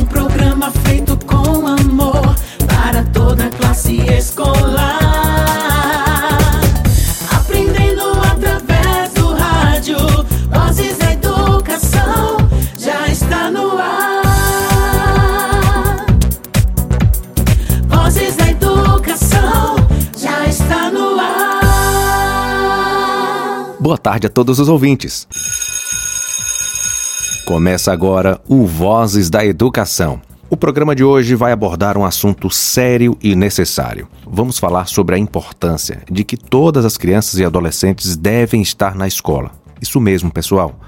Um programa feito com amor para toda a classe escolar. Aprendendo através do rádio, vozes da educação já está no ar. Vozes da educação já está no ar. Boa tarde a todos os ouvintes. Começa agora o Vozes da Educação. O programa de hoje vai abordar um assunto sério e necessário. Vamos falar sobre a importância de que todas as crianças e adolescentes devem estar na escola. Isso mesmo, pessoal.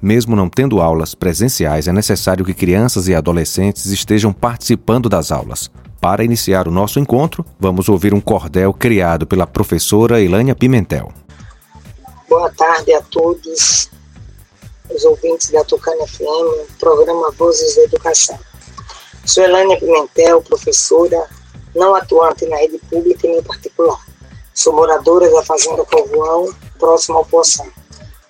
Mesmo não tendo aulas presenciais, é necessário que crianças e adolescentes estejam participando das aulas. Para iniciar o nosso encontro, vamos ouvir um cordel criado pela professora Elânia Pimentel. Boa tarde a todos os ouvintes da Tucana FM, programa Vozes da Educação. Sou Elânia Pimentel, professora, não atuante na rede pública nem particular. Sou moradora da Fazenda Povoão, próximo ao Poção.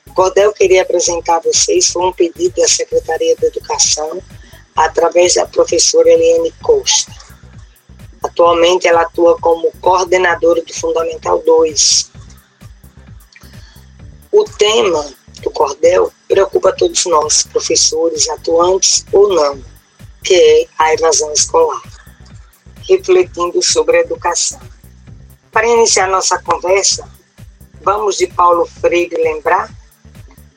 O Cordel queria apresentar a vocês foi um pedido da Secretaria da Educação através da professora Eliane Costa. Atualmente ela atua como coordenadora do Fundamental 2. O tema do cordel preocupa todos nós, professores, atuantes ou não, que é a evasão escolar, refletindo sobre a educação. Para iniciar nossa conversa, vamos de Paulo Freire lembrar,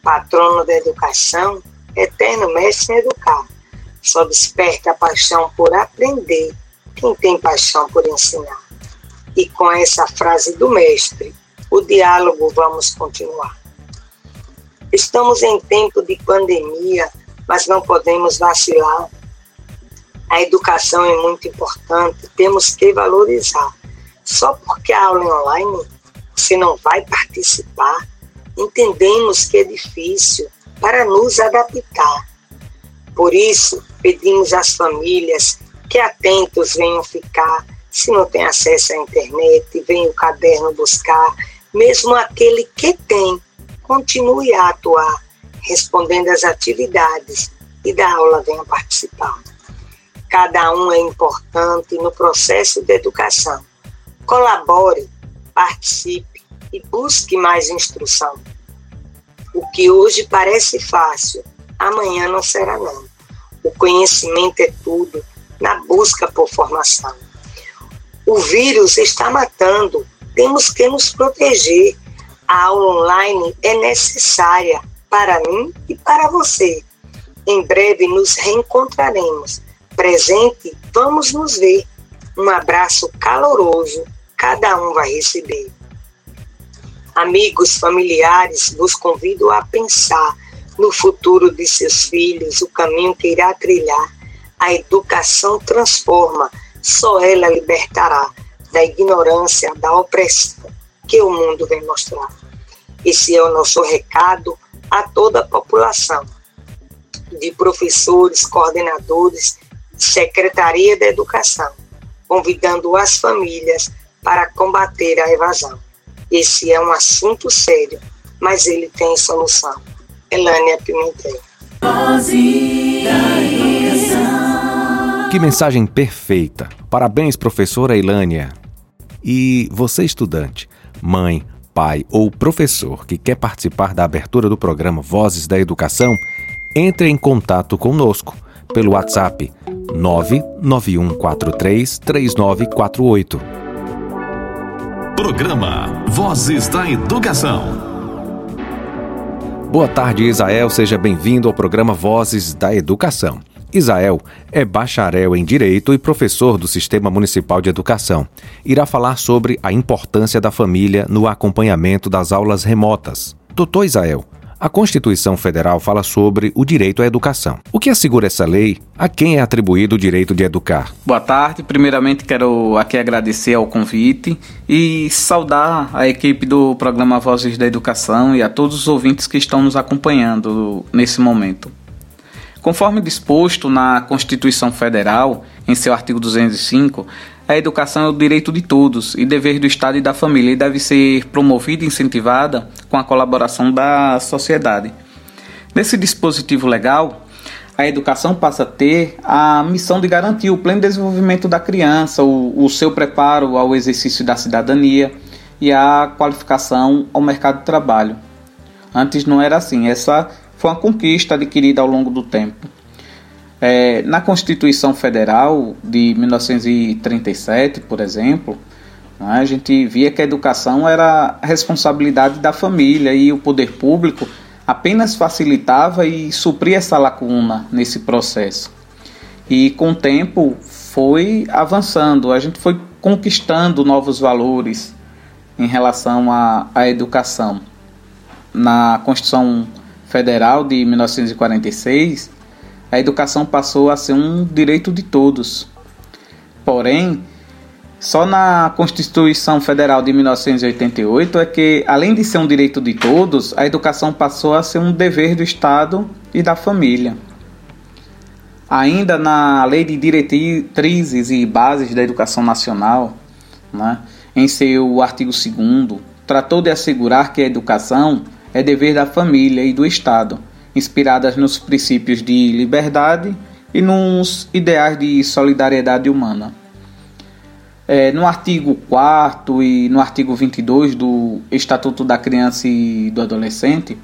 patrono da educação, eterno mestre em educar, só desperta a paixão por aprender quem tem paixão por ensinar. E com essa frase do mestre, o diálogo vamos continuar. Estamos em tempo de pandemia, mas não podemos vacilar. A educação é muito importante, temos que valorizar. Só porque a aula é online, você não vai participar. Entendemos que é difícil para nos adaptar. Por isso, pedimos às famílias que atentos venham ficar. Se não tem acesso à internet, venha o caderno buscar. Mesmo aquele que tem, continue a atuar, respondendo às atividades e da aula venha participar. Cada um é importante no processo de educação. Colabore, participe e busque mais instrução. O que hoje parece fácil, amanhã não será não. O conhecimento é tudo na busca por formação. O vírus está matando, temos que nos proteger a aula online é necessária para mim e para você. Em breve nos reencontraremos. Presente, vamos nos ver. Um abraço caloroso, cada um vai receber. Amigos, familiares, vos convido a pensar no futuro de seus filhos, o caminho que irá trilhar. A educação transforma, só ela libertará da ignorância, da opressão que o mundo vem mostrar. Esse é o nosso recado a toda a população, de professores, coordenadores, Secretaria da Educação, convidando as famílias para combater a evasão. Esse é um assunto sério, mas ele tem solução. Elânia Pimentel. Que mensagem perfeita! Parabéns, professora Ilânia! E você, estudante, mãe, pai ou professor que quer participar da abertura do programa Vozes da Educação, entre em contato conosco pelo WhatsApp 991433948. Programa Vozes da Educação. Boa tarde, Isael. Seja bem-vindo ao programa Vozes da Educação. Isael é bacharel em Direito e professor do Sistema Municipal de Educação. Irá falar sobre a importância da família no acompanhamento das aulas remotas. Doutor Isael, a Constituição Federal fala sobre o direito à educação. O que assegura essa lei? A quem é atribuído o direito de educar? Boa tarde. Primeiramente, quero aqui agradecer ao convite e saudar a equipe do programa Vozes da Educação e a todos os ouvintes que estão nos acompanhando nesse momento. Conforme disposto na Constituição Federal, em seu artigo 205, a educação é o direito de todos e dever do Estado e da família e deve ser promovida e incentivada com a colaboração da sociedade. Nesse dispositivo legal, a educação passa a ter a missão de garantir o pleno desenvolvimento da criança, o, o seu preparo ao exercício da cidadania e a qualificação ao mercado de trabalho. Antes não era assim, essa foi uma conquista adquirida ao longo do tempo. É, na Constituição Federal de 1937, por exemplo, né, a gente via que a educação era responsabilidade da família e o poder público apenas facilitava e supria essa lacuna nesse processo. E com o tempo foi avançando, a gente foi conquistando novos valores em relação à, à educação. Na Constituição Federal de 1946, a educação passou a ser um direito de todos. Porém, só na Constituição Federal de 1988 é que, além de ser um direito de todos, a educação passou a ser um dever do Estado e da família. Ainda na Lei de Diretrizes e Bases da Educação Nacional, né, em seu artigo 2, tratou de assegurar que a educação é dever da família e do Estado, inspiradas nos princípios de liberdade e nos ideais de solidariedade humana. É, no artigo 4 e no artigo 22 do Estatuto da Criança e do Adolescente,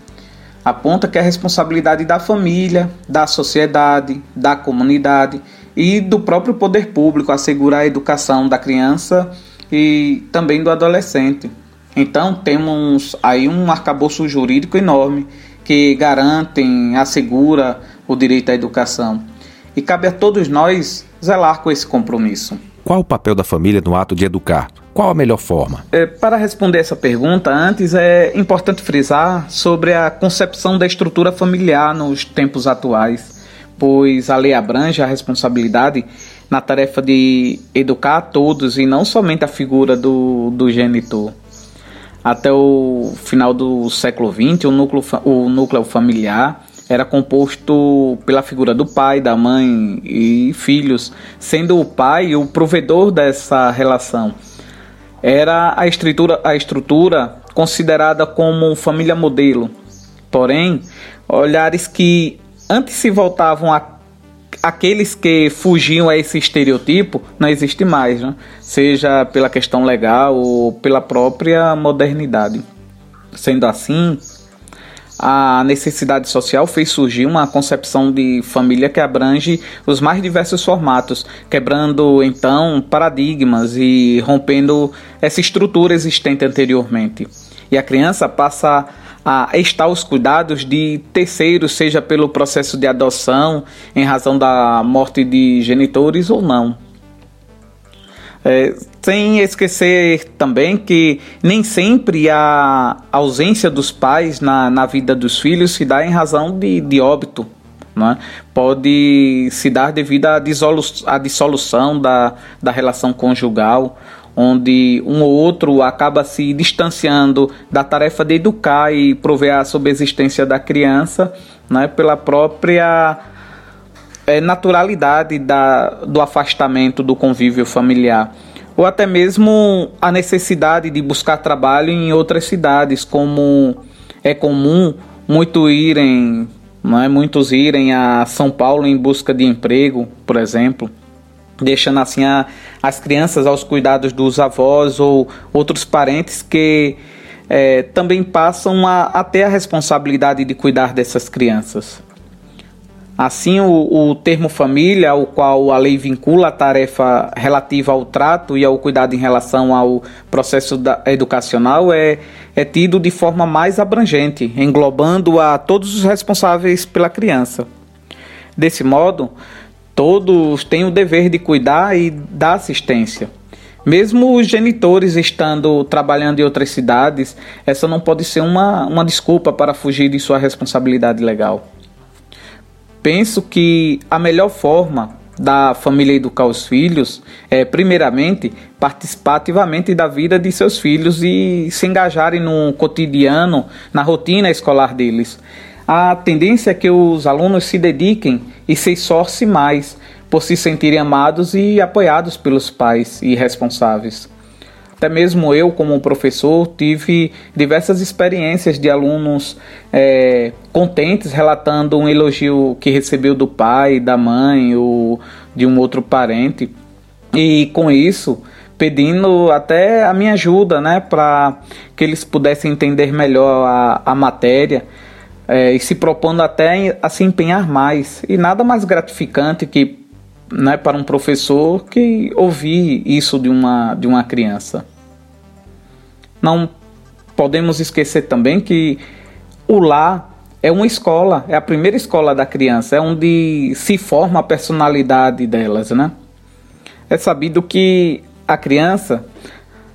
aponta que é responsabilidade da família, da sociedade, da comunidade e do próprio poder público assegurar a educação da criança e também do adolescente. Então temos aí um arcabouço jurídico enorme que garantem, assegura o direito à educação. E cabe a todos nós zelar com esse compromisso. Qual o papel da família no ato de educar? Qual a melhor forma? É, para responder essa pergunta, antes é importante frisar sobre a concepção da estrutura familiar nos tempos atuais, pois a lei abrange a responsabilidade na tarefa de educar a todos e não somente a figura do, do genitor. Até o final do século XX, o núcleo, o núcleo familiar era composto pela figura do pai, da mãe e filhos, sendo o pai o provedor dessa relação. Era a estrutura, a estrutura considerada como família modelo. Porém, olhares que antes se voltavam a aqueles que fugiam a esse estereotipo não existe mais, né? seja pela questão legal ou pela própria modernidade. Sendo assim, a necessidade social fez surgir uma concepção de família que abrange os mais diversos formatos, quebrando então paradigmas e rompendo essa estrutura existente anteriormente. E a criança passa a estar aos cuidados de terceiros, seja pelo processo de adoção, em razão da morte de genitores ou não. É, sem esquecer também que nem sempre a ausência dos pais na, na vida dos filhos se dá em razão de, de óbito. Né? Pode se dar devido à, à dissolução da, da relação conjugal, onde um ou outro acaba se distanciando da tarefa de educar e prover a subsistência da criança né? pela própria é, naturalidade da, do afastamento do convívio familiar ou até mesmo a necessidade de buscar trabalho em outras cidades, como é comum muito irem, não é, muitos irem a São Paulo em busca de emprego, por exemplo, deixando assim a, as crianças aos cuidados dos avós ou outros parentes que é, também passam a, a ter a responsabilidade de cuidar dessas crianças. Assim, o, o, termo família, ao qual a lei vincula a tarefa relativa ao trato e ao cuidado em relação ao processo da, educacional, é, é tido de forma mais abrangente, englobando a todos os responsáveis pela criança. Desse modo, todos têm o dever de cuidar e dar assistência. Mesmo os genitores estando trabalhando em outras cidades, essa não pode ser uma, uma desculpa para fugir de sua responsabilidade legal. Penso que a melhor forma da família educar os filhos é, primeiramente, participar ativamente da vida de seus filhos e se engajarem no cotidiano, na rotina escolar deles. A tendência é que os alunos se dediquem e se esforcem mais por se sentirem amados e apoiados pelos pais e responsáveis. até mesmo eu, como professor, tive diversas experiências de alunos é, contentes relatando um elogio que recebeu do pai, da mãe ou de um outro parente. E com isso, pedindo até a minha ajuda, né, para que eles pudessem entender melhor a, a matéria é, e se propondo até a se empenhar mais. E nada mais gratificante que né, para um professor que ouvir isso de uma, de uma criança. Não podemos esquecer também que o lar é uma escola, é a primeira escola da criança, é onde se forma a personalidade delas, né? É sabido que a criança,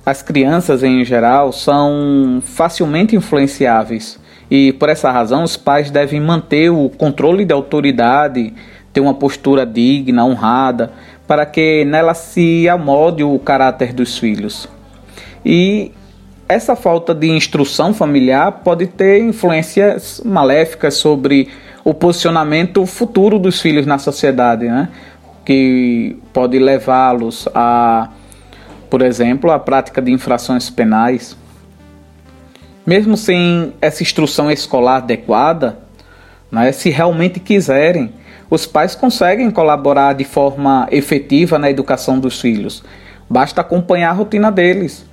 as crianças em geral, são facilmente influenciáveis e por essa razão os pais devem manter o controle da autoridade, ter uma postura digna, honrada, para que nela se amolde o caráter dos filhos. E essa falta de instrução familiar pode ter influências maléficas sobre o posicionamento futuro dos filhos na sociedade, né? que pode levá-los a, por exemplo, a prática de infrações penais. Mesmo sem essa instrução escolar adequada, né, se realmente quiserem, os pais conseguem colaborar de forma efetiva na educação dos filhos. Basta acompanhar a rotina deles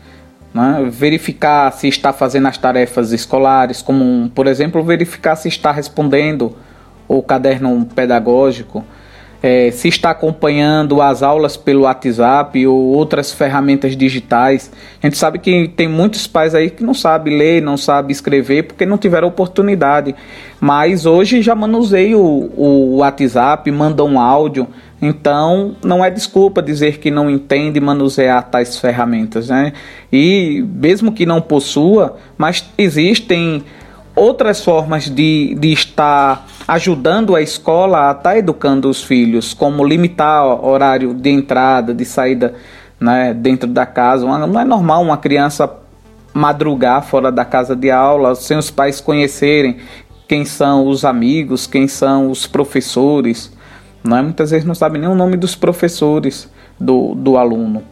né? Verificar se está fazendo as tarefas escolares, como, por exemplo, verificar se está respondendo o caderno pedagógico, é, se está acompanhando as aulas pelo WhatsApp ou outras ferramentas digitais. A gente sabe que tem muitos pais aí que não sabem ler, não sabem escrever porque não tiveram oportunidade. Mas hoje já manusei o, o WhatsApp, mandam um áudio. Então, não é desculpa dizer que não entende manusear tais ferramentas, né? E mesmo que não possua, mas existem outras formas de, de estar ajudando a escola a estar educando os filhos, como limitar o horário de entrada, de saída né, dentro da casa. Não é normal uma criança madrugar fora da casa de aula sem os pais conhecerem quem são os amigos, quem são os professores. Não é? Muitas vezes não sabe nem o nome dos professores do, do aluno.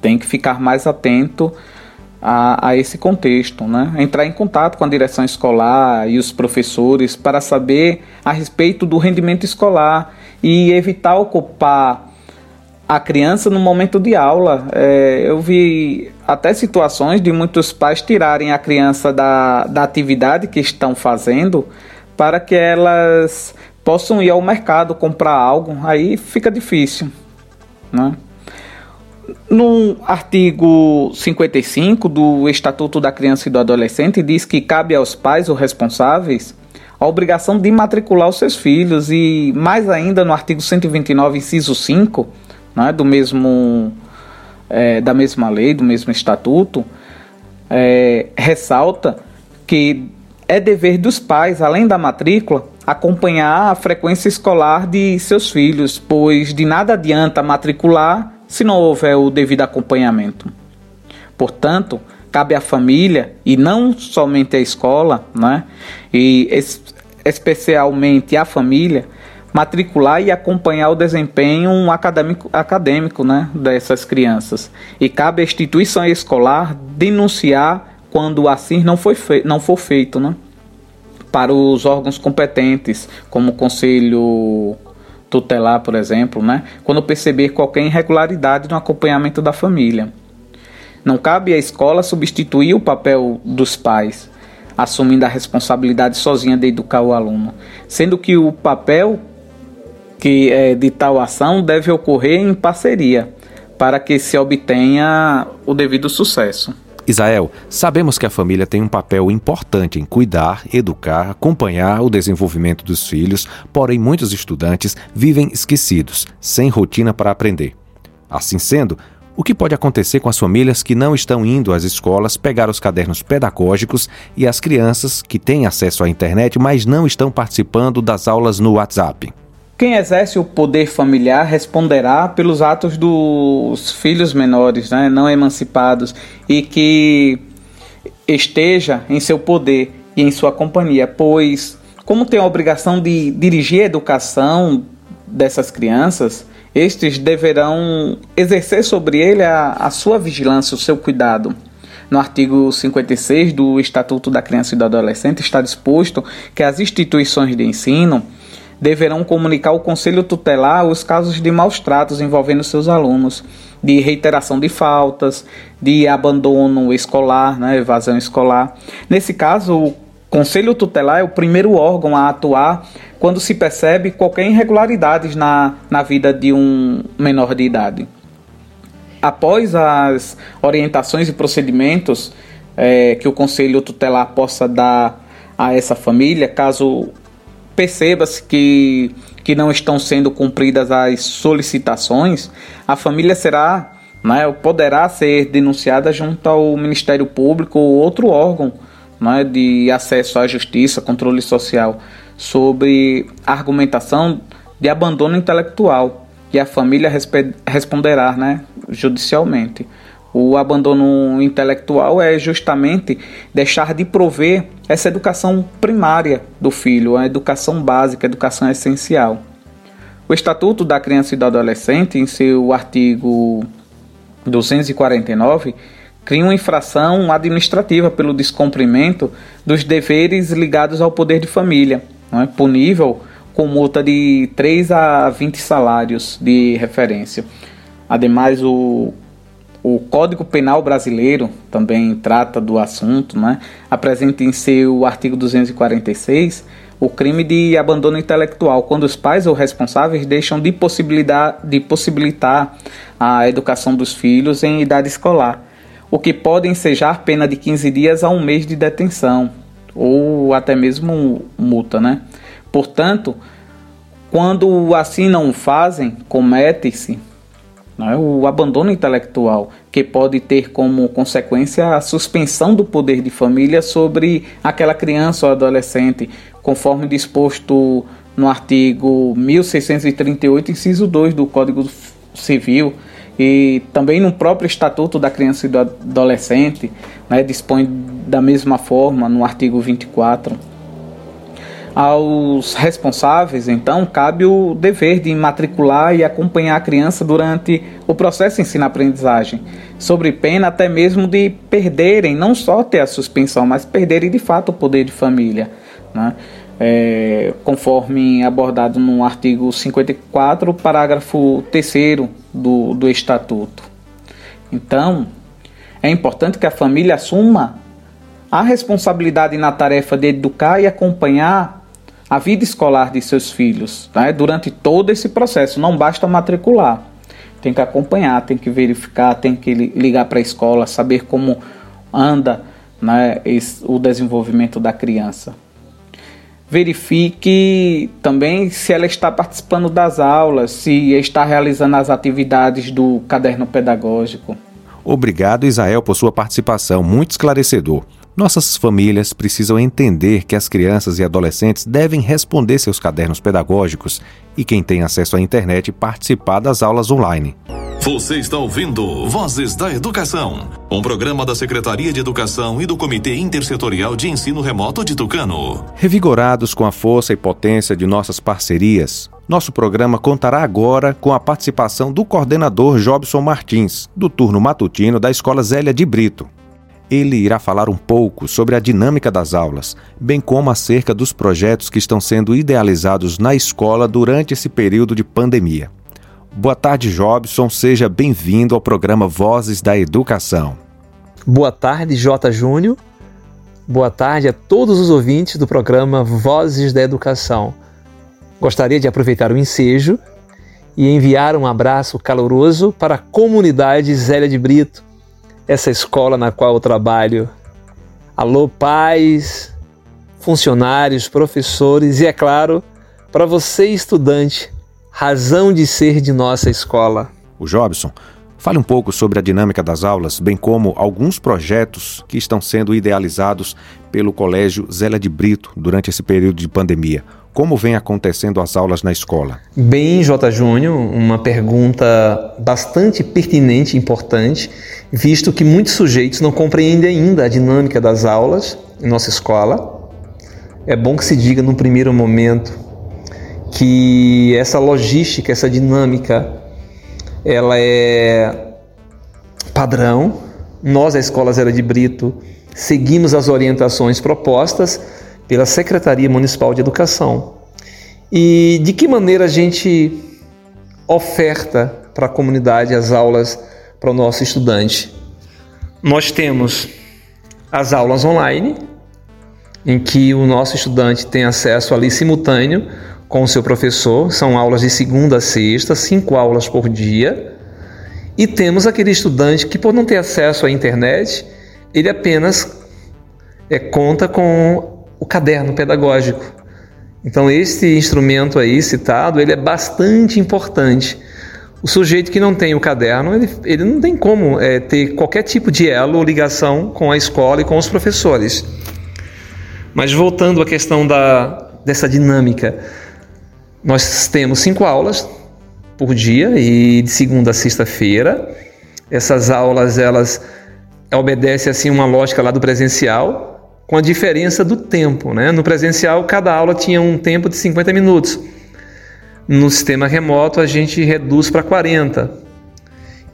Tem que ficar mais atento a, a, esse contexto, né? Entrar em contato com a direção escolar e os professores para saber a respeito do rendimento escolar e evitar ocupar a criança no momento de aula. É, eu vi até situações de muitos pais tirarem a criança da, da atividade que estão fazendo para que elas possam ir ao mercado comprar algo, aí fica difícil. Né? No artigo 55 do Estatuto da Criança e do Adolescente, diz que cabe aos pais ou responsáveis a obrigação de matricular os seus filhos, e mais ainda no artigo 129, inciso 5, né, do mesmo, é, da mesma lei, do mesmo estatuto, é, ressalta que é dever dos pais, além da matrícula, acompanhar a frequência escolar de seus filhos, pois de nada adianta matricular se não houver o devido acompanhamento. Portanto, cabe à família e não somente à escola, né? E es especialmente à família matricular e acompanhar o desempenho acadêmico, acadêmico né, dessas crianças. E cabe à instituição escolar denunciar quando assim não, foi não for feito. Né? para os órgãos competentes, como o Conselho Tutelar, por exemplo, né? quando perceber qualquer irregularidade no acompanhamento da família. Não cabe à escola substituir o papel dos pais, assumindo a responsabilidade sozinha de educar o aluno, sendo que o papel que é de tal ação deve ocorrer em parceria para que se obtenha o devido sucesso. Isael, sabemos que a família tem um papel importante em cuidar, educar, acompanhar o desenvolvimento dos filhos, porém muitos estudantes vivem esquecidos, sem rotina para aprender. Assim sendo, o que pode acontecer com as famílias que não estão indo às escolas pegar os cadernos pedagógicos e as crianças que têm acesso à internet, mas não estão participando das aulas no WhatsApp? Quem exerce o poder familiar responderá pelos atos dos filhos menores, né, não emancipados, e que esteja em seu poder e em sua companhia, pois, como tem a obrigação de dirigir a educação dessas crianças, estes deverão exercer sobre ele a, a sua vigilância, o seu cuidado. No artigo 56 do Estatuto da Criança e do Adolescente está disposto que as instituições de ensino deverão comunicar ao Conselho Tutelar os casos de maus tratos envolvendo seus alunos, de reiteração de faltas, de abandono escolar, né, evasão escolar. Nesse caso, o Conselho Tutelar é o primeiro órgão a atuar quando se percebe qualquer irregularidade na, na vida de um menor de idade. Após as orientações e procedimentos é, que o Conselho Tutelar possa dar a essa família, caso perceba-se que, que não estão sendo cumpridas as solicitações, a família será, né, poderá ser denunciada junto ao Ministério Público ou outro órgão né, de acesso à justiça, controle social, sobre argumentação de abandono intelectual e a família responderá né, judicialmente. O abandono intelectual é justamente deixar de prover essa educação primária do filho, a educação básica, a educação essencial. O Estatuto da Criança e do Adolescente, em seu artigo 249, cria uma infração administrativa pelo descumprimento dos deveres ligados ao poder de família, não é? punível com multa de 3 a 20 salários de referência. Ademais, o o Código Penal Brasileiro também trata do assunto, né? apresenta em seu artigo 246 o crime de abandono intelectual, quando os pais ou responsáveis deixam de, possibilitar, de possibilitar a educação dos filhos em idade escolar, o que pode ensejar pena de 15 dias a um mês de detenção, ou até mesmo multa. Né? Portanto, quando assim não fazem, comete-se é? o abandono intelectual, que pode ter como consequência a suspensão do poder de família sobre aquela criança ou adolescente, conforme disposto no artigo 1638, inciso 2 do Código Civil, e também no próprio Estatuto da Criança e do Adolescente, né, dispõe da mesma forma no artigo 24 aos responsáveis, então, cabe o dever de matricular e acompanhar a criança durante o processo ensino-aprendizagem, sobre pena até mesmo de perderem, não só ter a suspensão, mas perderem de fato o poder de família. Né? É, conforme abordado no artigo 54, parágrafo 3 do, do Estatuto. Então, é importante que a família assuma a responsabilidade na tarefa de educar e acompanhar a vida escolar de seus filhos né, durante todo esse processo. Não basta matricular, tem que acompanhar, tem que verificar, tem que ligar para a escola, saber como anda né, esse, o desenvolvimento da criança. Verifique também se ela está participando das aulas, se está realizando as atividades do caderno pedagógico. Obrigado, Israel, por sua participação, muito esclarecedor. Nossas famílias precisam entender que as crianças e adolescentes devem responder seus cadernos pedagógicos e quem tem acesso à internet participar das aulas online. Você está ouvindo Vozes da Educação, um programa da Secretaria de Educação e do Comitê Intersetorial de Ensino Remoto de Tucano. Revigorados com a força e potência de nossas parcerias, nosso programa contará agora com a participação do coordenador Jobson Martins, do turno matutino da Escola Zélia de Brito. Ele irá falar um pouco sobre a dinâmica das aulas, bem como acerca dos projetos que estão sendo idealizados na escola durante esse período de pandemia. Boa tarde, Jobson. Seja bem-vindo ao programa Vozes da Educação. Boa tarde, J. Júnior. Boa tarde a todos os ouvintes do programa Vozes da Educação. Gostaria de aproveitar o ensejo e enviar um abraço caloroso para a comunidade Zélia de Brito, essa escola na qual eu trabalho. Alô, pais, funcionários, professores e, é claro, para você, estudante, razão de ser de nossa escola. O Jobson, fale um pouco sobre a dinâmica das aulas, bem como alguns projetos que estão sendo idealizados pelo Colégio Zélia de Brito durante esse período de pandemia. Como vem acontecendo as aulas na escola? Bem, J. Júnior, uma pergunta bastante pertinente e importante, visto que muitos sujeitos não compreendem ainda a dinâmica das aulas em nossa escola. É bom que se diga no primeiro momento que essa logística, essa dinâmica, ela é padrão. Nós, a Escola Zero de Brito, seguimos as orientações propostas pela Secretaria Municipal de Educação. E de que maneira a gente oferta para a comunidade as aulas para o nosso estudante? Nós temos as aulas online, em que o nosso estudante tem acesso ali simultâneo com o seu professor, são aulas de segunda a sexta, cinco aulas por dia. E temos aquele estudante que, por não ter acesso à internet, ele apenas é, conta com o caderno pedagógico. Então, esse instrumento aí citado, ele é bastante importante. O sujeito que não tem o caderno, ele, ele não tem como é, ter qualquer tipo de elo ou ligação com a escola e com os professores. Mas voltando à questão da, dessa dinâmica, nós temos cinco aulas por dia e de segunda a sexta-feira. Essas aulas elas obedecem assim uma lógica lá do presencial, com a diferença do tempo, né? No presencial cada aula tinha um tempo de 50 minutos. No sistema remoto a gente reduz para 40.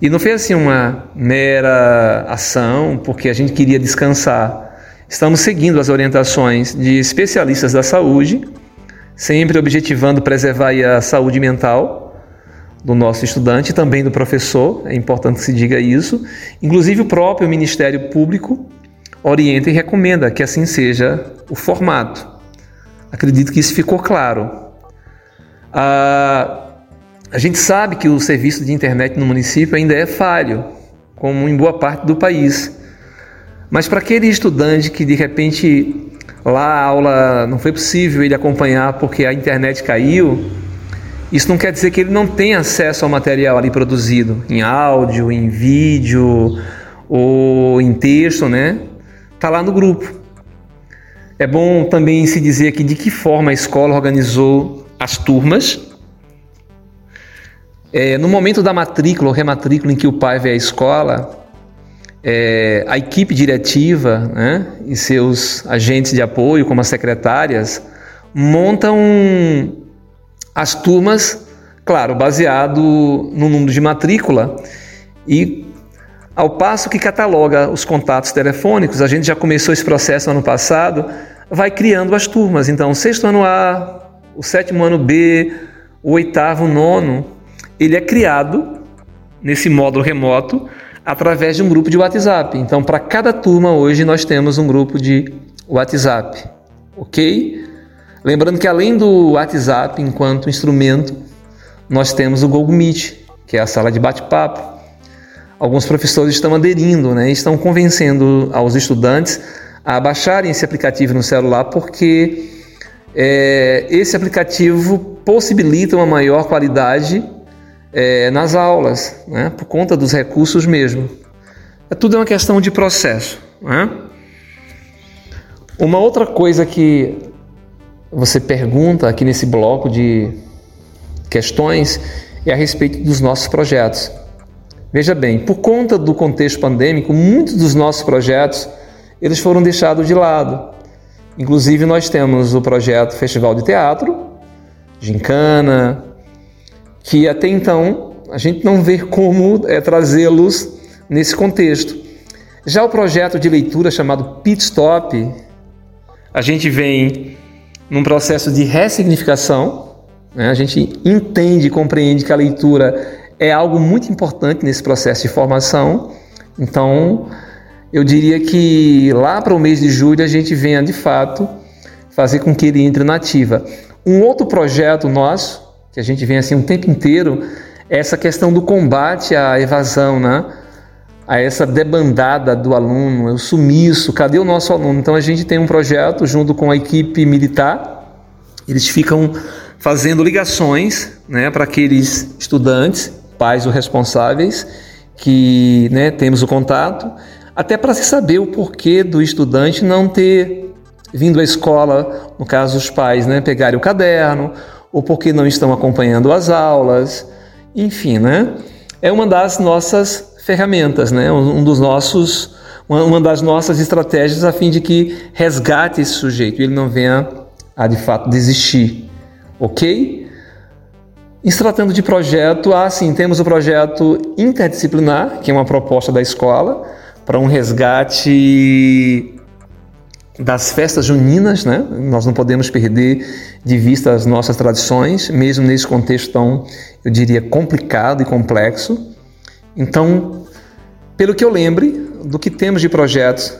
E não foi assim uma mera ação porque a gente queria descansar. Estamos seguindo as orientações de especialistas da saúde sempre objetivando preservar a saúde mental do nosso estudante e também do professor, é importante que se diga isso. Inclusive, o próprio Ministério Público orienta e recomenda que assim seja o formato. Acredito que isso ficou claro. A, a gente sabe que o serviço de internet no município ainda é falho, como em boa parte do país. Mas para aquele estudante que de repente Lá a aula não foi possível ele acompanhar porque a internet caiu. Isso não quer dizer que ele não tem acesso ao material ali produzido, em áudio, em vídeo ou em texto, né? Tá lá no grupo. É bom também se dizer aqui de que forma a escola organizou as turmas. É, no momento da matrícula ou rematrícula em que o pai vem à escola, é, a equipe diretiva né, e seus agentes de apoio, como as secretárias, montam as turmas, claro, baseado no número de matrícula e ao passo que cataloga os contatos telefônicos, a gente já começou esse processo no ano passado, vai criando as turmas. Então, o sexto ano A, o sétimo ano B, o oitavo, o nono, ele é criado nesse módulo remoto através de um grupo de WhatsApp. Então, para cada turma hoje nós temos um grupo de WhatsApp, ok? Lembrando que além do WhatsApp enquanto instrumento, nós temos o Google Meet, que é a sala de bate-papo. Alguns professores estão aderindo, né? Estão convencendo aos estudantes a baixarem esse aplicativo no celular, porque é, esse aplicativo possibilita uma maior qualidade é, nas aulas, né, por conta dos recursos mesmo. É tudo uma questão de processo. Né? Uma outra coisa que você pergunta aqui nesse bloco de questões é a respeito dos nossos projetos. Veja bem, por conta do contexto pandêmico, muitos dos nossos projetos eles foram deixados de lado. Inclusive nós temos o projeto Festival de Teatro, Gincana, que até então a gente não vê como é, trazê-los nesse contexto. Já o projeto de leitura chamado Pit Stop, a gente vem num processo de ressignificação, né? a gente entende e compreende que a leitura é algo muito importante nesse processo de formação. Então, eu diria que lá para o mês de julho a gente venha de fato fazer com que ele entre na ativa. Um outro projeto nosso que a gente vem assim um tempo inteiro, é essa questão do combate à evasão, né? a essa debandada do aluno, o sumiço, cadê o nosso aluno? Então a gente tem um projeto junto com a equipe militar, eles ficam fazendo ligações né, para aqueles estudantes, pais ou responsáveis, que né, temos o contato, até para se saber o porquê do estudante não ter vindo à escola, no caso os pais, né, pegarem o caderno ou porque não estão acompanhando as aulas, enfim, né? É uma das nossas ferramentas, né? Um dos nossos, uma das nossas estratégias a fim de que resgate esse sujeito ele não venha a de fato desistir, ok? Em se tratando de projeto, ah, sim, temos o projeto interdisciplinar, que é uma proposta da escola para um resgate das festas juninas, né? Nós não podemos perder de vista as nossas tradições, mesmo nesse contexto tão, eu diria, complicado e complexo. Então, pelo que eu lembre do que temos de projetos,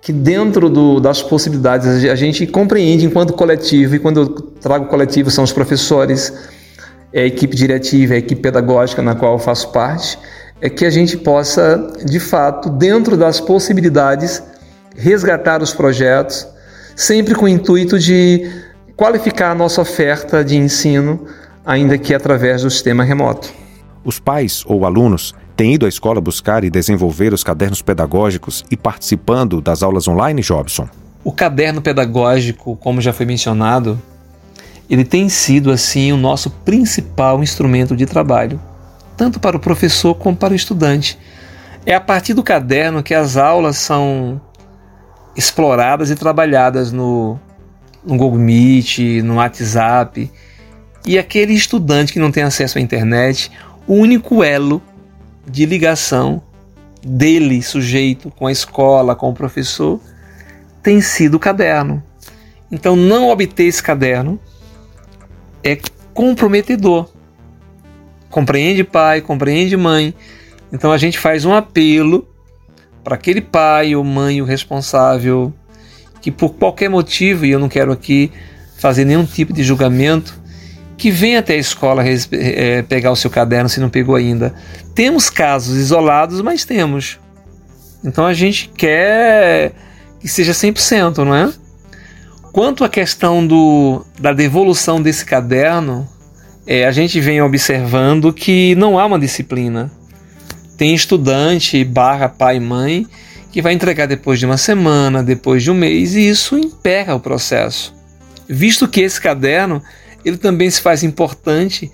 que dentro do, das possibilidades a gente compreende enquanto coletivo, e quando eu trago coletivo são os professores, é a equipe diretiva, é a equipe pedagógica na qual eu faço parte, é que a gente possa, de fato, dentro das possibilidades, resgatar os projetos, sempre com o intuito de qualificar a nossa oferta de ensino, ainda que através do sistema remoto. Os pais ou alunos têm ido à escola buscar e desenvolver os cadernos pedagógicos e participando das aulas online, Jobson? O caderno pedagógico, como já foi mencionado, ele tem sido assim o nosso principal instrumento de trabalho, tanto para o professor como para o estudante. É a partir do caderno que as aulas são exploradas e trabalhadas no, no Google Meet, no WhatsApp. E aquele estudante que não tem acesso à internet, o único elo de ligação dele, sujeito, com a escola, com o professor, tem sido o caderno. Então, não obter esse caderno é comprometedor. Compreende pai, compreende mãe. Então a gente faz um apelo para aquele pai ou mãe o responsável que por qualquer motivo, e eu não quero aqui fazer nenhum tipo de julgamento, que venha até a escola é, pegar o seu caderno se não pegou ainda. Temos casos isolados, mas temos. Então a gente quer que seja 100%, não é? Quanto à questão do, da devolução desse caderno, é, a gente vem observando que não há uma disciplina. Tem estudante barra pai e mãe que vai entregar depois de uma semana, depois de um mês, e isso emperra o processo. Visto que esse caderno ele também se faz importante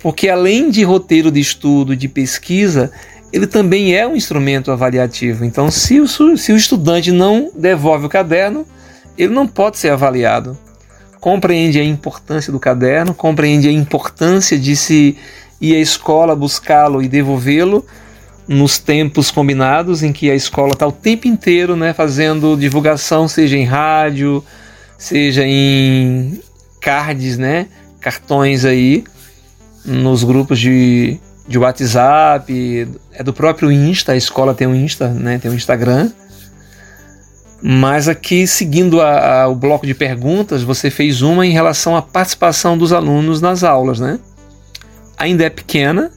porque além de roteiro de estudo, de pesquisa, ele também é um instrumento avaliativo. Então, se o, se o estudante não devolve o caderno, ele não pode ser avaliado. Compreende a importância do caderno, compreende a importância de se ir à escola buscá-lo e devolvê-lo nos tempos combinados em que a escola está o tempo inteiro né, fazendo divulgação, seja em rádio, seja em cards, né, cartões aí nos grupos de, de WhatsApp, é do próprio Insta, a escola tem um Insta, né, tem um Instagram. Mas aqui, seguindo a, a, o bloco de perguntas, você fez uma em relação à participação dos alunos nas aulas, né? Ainda é pequena,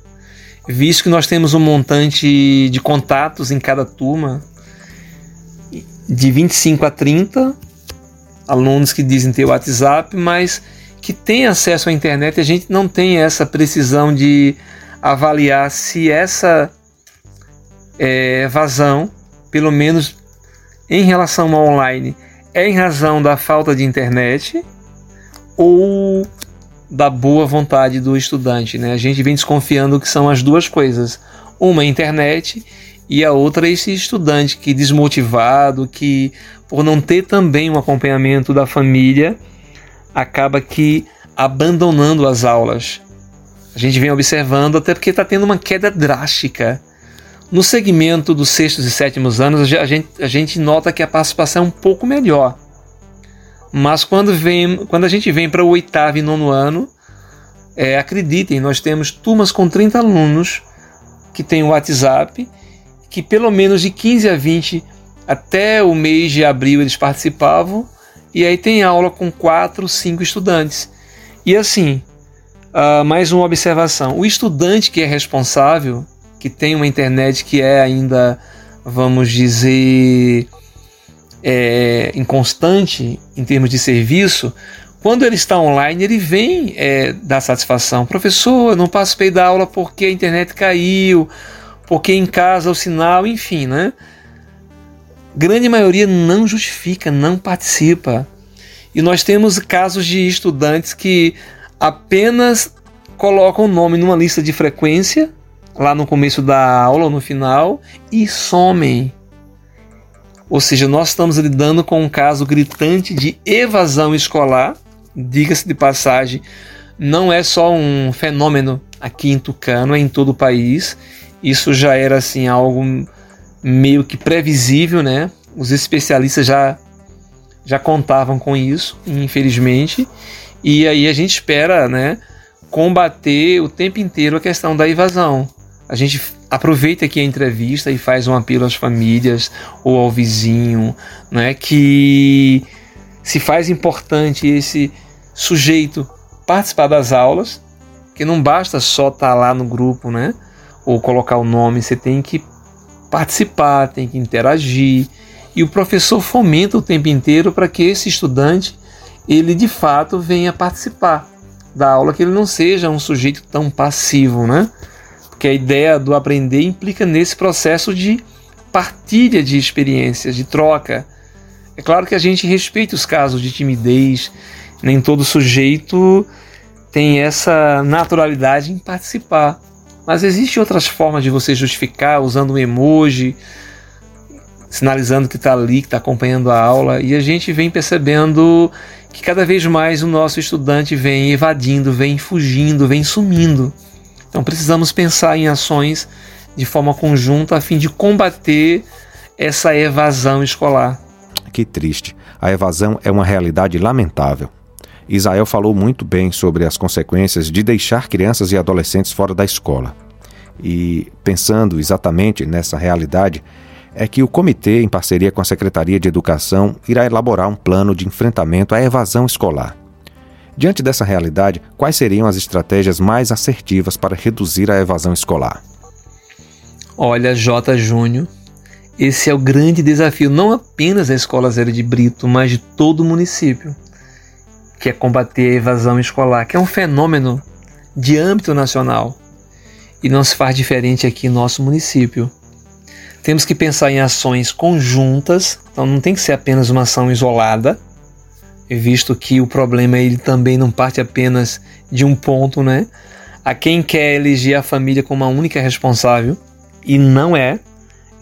visto que nós temos um montante de contatos em cada turma de 25 a 30 alunos que dizem ter WhatsApp, mas que têm acesso à internet, a gente não tem essa precisão de avaliar se essa é, vazão, pelo menos em relação ao online é em razão da falta de internet ou da boa vontade do estudante. Né? A gente vem desconfiando que são as duas coisas. Uma é internet e a outra é esse estudante que desmotivado, que por não ter também um acompanhamento da família, acaba que abandonando as aulas. A gente vem observando até porque está tendo uma queda drástica no segmento dos sextos e sétimos anos, a gente, a gente nota que a participação é um pouco melhor. Mas quando, vem, quando a gente vem para o oitavo e nono ano, é, acreditem, nós temos turmas com 30 alunos que têm o WhatsApp, que pelo menos de 15 a 20 até o mês de abril eles participavam, e aí tem aula com 4, 5 estudantes. E assim, uh, mais uma observação: o estudante que é responsável que tem uma internet que é ainda, vamos dizer, é, inconstante em termos de serviço, quando ele está online, ele vem é, dar satisfação. Professor, não participei da aula porque a internet caiu, porque em casa o sinal, enfim, né? Grande maioria não justifica, não participa. E nós temos casos de estudantes que apenas colocam o nome numa lista de frequência lá no começo da aula ou no final e somem. Ou seja, nós estamos lidando com um caso gritante de evasão escolar, diga-se de passagem, não é só um fenômeno aqui em Tucano, é em todo o país. Isso já era assim algo meio que previsível, né? Os especialistas já já contavam com isso, infelizmente. E aí a gente espera, né, combater o tempo inteiro a questão da evasão. A gente aproveita aqui a entrevista e faz um apelo às famílias ou ao vizinho, né, que se faz importante esse sujeito participar das aulas, que não basta só estar tá lá no grupo, né, ou colocar o nome, você tem que participar, tem que interagir. E o professor fomenta o tempo inteiro para que esse estudante ele de fato venha participar da aula, que ele não seja um sujeito tão passivo, né? Porque a ideia do aprender implica nesse processo de partilha de experiências, de troca. É claro que a gente respeita os casos de timidez, nem todo sujeito tem essa naturalidade em participar. Mas existem outras formas de você justificar usando um emoji, sinalizando que está ali, que está acompanhando a aula, e a gente vem percebendo que cada vez mais o nosso estudante vem evadindo, vem fugindo, vem sumindo. Então precisamos pensar em ações de forma conjunta a fim de combater essa evasão escolar. Que triste. A evasão é uma realidade lamentável. Israel falou muito bem sobre as consequências de deixar crianças e adolescentes fora da escola. E pensando exatamente nessa realidade, é que o comitê, em parceria com a Secretaria de Educação, irá elaborar um plano de enfrentamento à evasão escolar. Diante dessa realidade, quais seriam as estratégias mais assertivas para reduzir a evasão escolar? Olha, J. Júnior, esse é o grande desafio não apenas da Escola Zero de Brito, mas de todo o município que é combater a evasão escolar, que é um fenômeno de âmbito nacional e não se faz diferente aqui em nosso município. Temos que pensar em ações conjuntas, então não tem que ser apenas uma ação isolada, visto que o problema ele também não parte apenas de um ponto, né? A quem quer eleger a família como a única responsável e não é.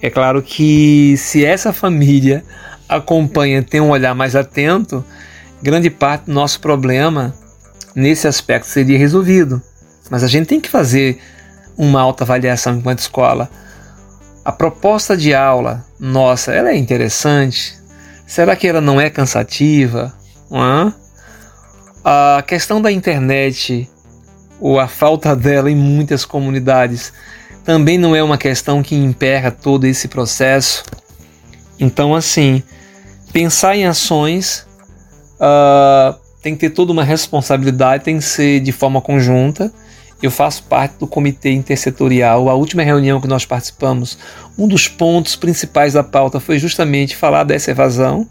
É claro que se essa família acompanha, tem um olhar mais atento, grande parte do nosso problema nesse aspecto seria resolvido. Mas a gente tem que fazer uma autoavaliação enquanto escola. A proposta de aula nossa, ela é interessante? Será que ela não é cansativa? É? A questão da internet ou a falta dela em muitas comunidades também não é uma questão que emperra todo esse processo. Então, assim, pensar em ações uh, tem que ter toda uma responsabilidade, tem que ser de forma conjunta. Eu faço parte do comitê intersetorial. A última reunião que nós participamos, um dos pontos principais da pauta foi justamente falar dessa evasão.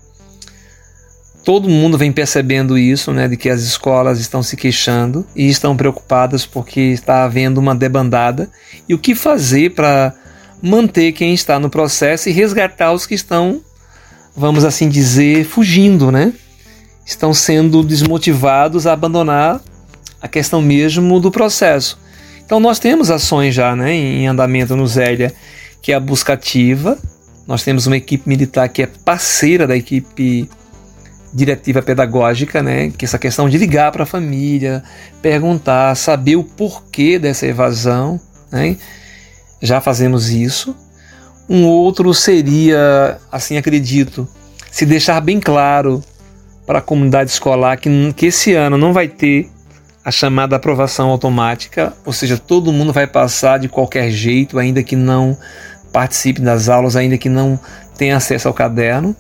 Todo mundo vem percebendo isso, né, de que as escolas estão se queixando e estão preocupadas porque está havendo uma debandada. E o que fazer para manter quem está no processo e resgatar os que estão, vamos assim dizer, fugindo, né? estão sendo desmotivados a abandonar a questão mesmo do processo. Então nós temos ações já né, em andamento no Zélia, que é a busca ativa. Nós temos uma equipe militar que é parceira da equipe diretiva pedagógica, né, que essa questão de ligar para a família, perguntar, saber o porquê dessa evasão, né, já fazemos isso. Um outro seria, assim acredito, se deixar bem claro para a comunidade escolar que, que esse ano não vai ter a chamada aprovação automática, ou seja, todo mundo vai passar de qualquer jeito, ainda que não participe das aulas, ainda que não tenha acesso ao caderno.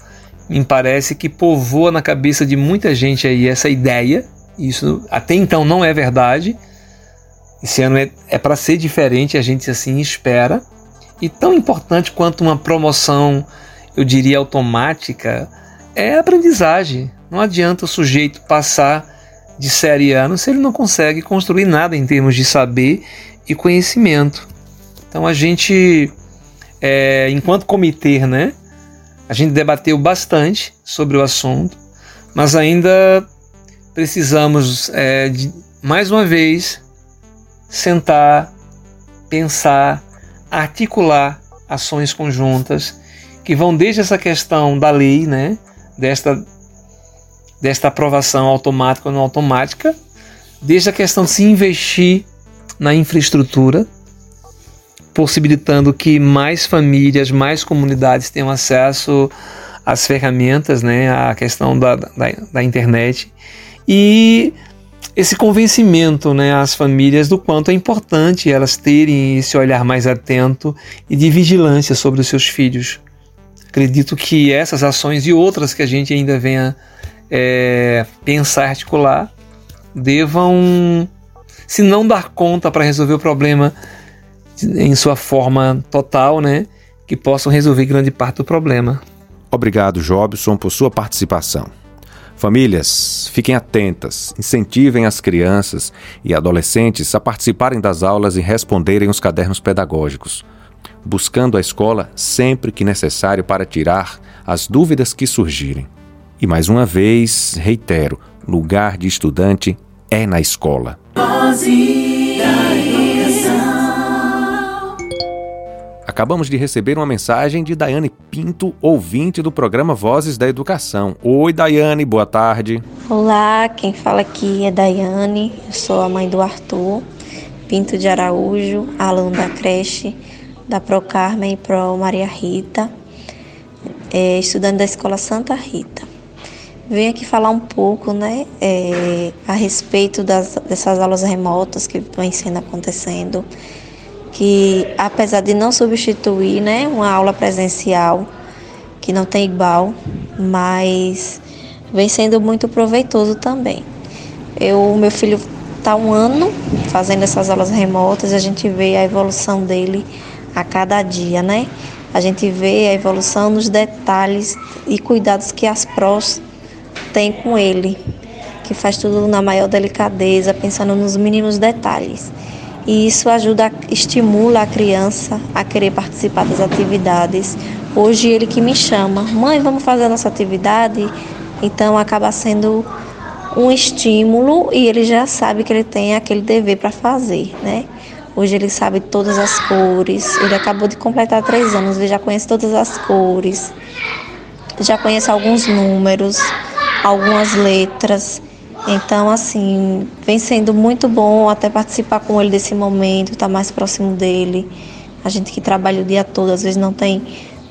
Me parece que povoa na cabeça de muita gente aí essa ideia. Isso até então não é verdade. Esse ano é, é para ser diferente, a gente assim espera. E tão importante quanto uma promoção, eu diria automática, é a aprendizagem. Não adianta o sujeito passar de série ano se ele não consegue construir nada em termos de saber e conhecimento. Então a gente, é, enquanto comitê, né, a gente debateu bastante sobre o assunto, mas ainda precisamos, é, de, mais uma vez, sentar, pensar, articular ações conjuntas que vão desde essa questão da lei, né, desta desta aprovação automática ou não automática, desde a questão de se investir na infraestrutura, possibilitando que mais famílias, mais comunidades tenham acesso às ferramentas, né, à questão da, da, da internet e esse convencimento né, às famílias do quanto é importante elas terem esse olhar mais atento e de vigilância sobre os seus filhos. Acredito que essas ações e outras que a gente ainda venha é, pensar articular devam, se não dar conta para resolver o problema em sua forma total, né, que possam resolver grande parte do problema. Obrigado, Jobson, por sua participação. Famílias, fiquem atentas, incentivem as crianças e adolescentes a participarem das aulas e responderem os cadernos pedagógicos, buscando a escola sempre que necessário para tirar as dúvidas que surgirem. E mais uma vez, reitero: lugar de estudante é na escola. Acabamos de receber uma mensagem de Daiane Pinto, ouvinte do programa Vozes da Educação. Oi, Daiane, boa tarde. Olá, quem fala aqui é Daiane, eu sou a mãe do Arthur Pinto de Araújo, aluno da creche da Pro Carmen e Pro Maria Rita, é, estudante da Escola Santa Rita. Venho aqui falar um pouco né, é, a respeito das, dessas aulas remotas que vem sendo acontecendo que apesar de não substituir né, uma aula presencial, que não tem igual, mas vem sendo muito proveitoso também. Eu, meu filho está um ano fazendo essas aulas remotas a gente vê a evolução dele a cada dia, né? A gente vê a evolução nos detalhes e cuidados que as prós têm com ele, que faz tudo na maior delicadeza, pensando nos mínimos detalhes e isso ajuda, estimula a criança a querer participar das atividades. Hoje ele que me chama, mãe, vamos fazer a nossa atividade. Então acaba sendo um estímulo e ele já sabe que ele tem aquele dever para fazer, né? Hoje ele sabe todas as cores. Ele acabou de completar três anos, ele já conhece todas as cores, já conhece alguns números, algumas letras. Então, assim, vem sendo muito bom até participar com ele desse momento, estar tá mais próximo dele. A gente que trabalha o dia todo, às vezes não tem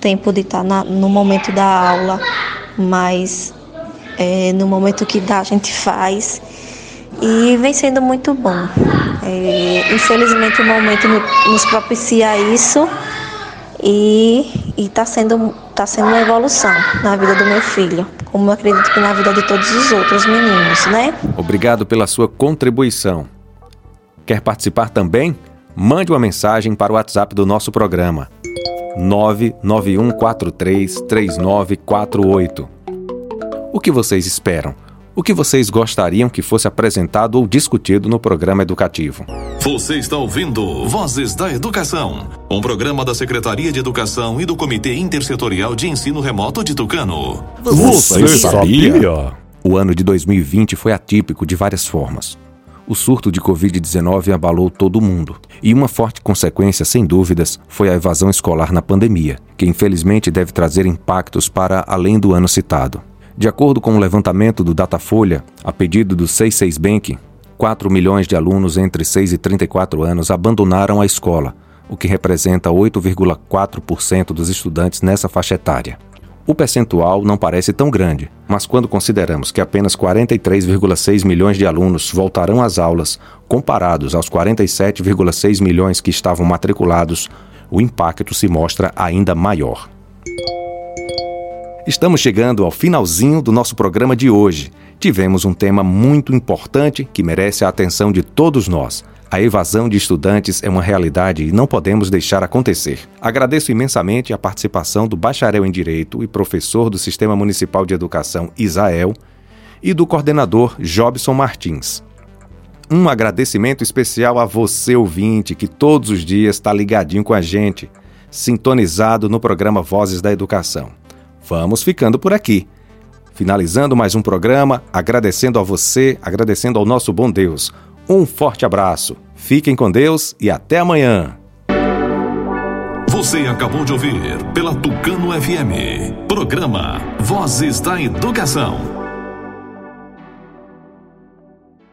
tempo de estar tá no momento da aula, mas é, no momento que dá, a gente faz. E vem sendo muito bom. É, infelizmente, o momento nos propicia isso e está sendo, tá sendo uma evolução na vida do meu filho como eu acredito que na vida de todos os outros meninos, né? Obrigado pela sua contribuição. Quer participar também? Mande uma mensagem para o WhatsApp do nosso programa 991433948. O que vocês esperam? O que vocês gostariam que fosse apresentado ou discutido no programa educativo. Você está ouvindo Vozes da Educação, um programa da Secretaria de Educação e do Comitê Intersetorial de Ensino Remoto de Tucano. Você sabia? O ano de 2020 foi atípico de várias formas. O surto de Covid-19 abalou todo o mundo. E uma forte consequência, sem dúvidas, foi a evasão escolar na pandemia, que infelizmente deve trazer impactos para além do ano citado. De acordo com o um levantamento do Datafolha, a pedido do 66 Bank, 4 milhões de alunos entre 6 e 34 anos abandonaram a escola, o que representa 8,4% dos estudantes nessa faixa etária. O percentual não parece tão grande, mas quando consideramos que apenas 43,6 milhões de alunos voltarão às aulas, comparados aos 47,6 milhões que estavam matriculados, o impacto se mostra ainda maior. Estamos chegando ao finalzinho do nosso programa de hoje. Tivemos um tema muito importante que merece a atenção de todos nós. A evasão de estudantes é uma realidade e não podemos deixar acontecer. Agradeço imensamente a participação do bacharel em Direito e professor do Sistema Municipal de Educação, Isael, e do coordenador Jobson Martins. Um agradecimento especial a você, ouvinte, que todos os dias está ligadinho com a gente, sintonizado no programa Vozes da Educação. Vamos ficando por aqui. Finalizando mais um programa, agradecendo a você, agradecendo ao nosso bom Deus. Um forte abraço. Fiquem com Deus e até amanhã. Você acabou de ouvir pela Tucano FM. Programa Vozes da Educação.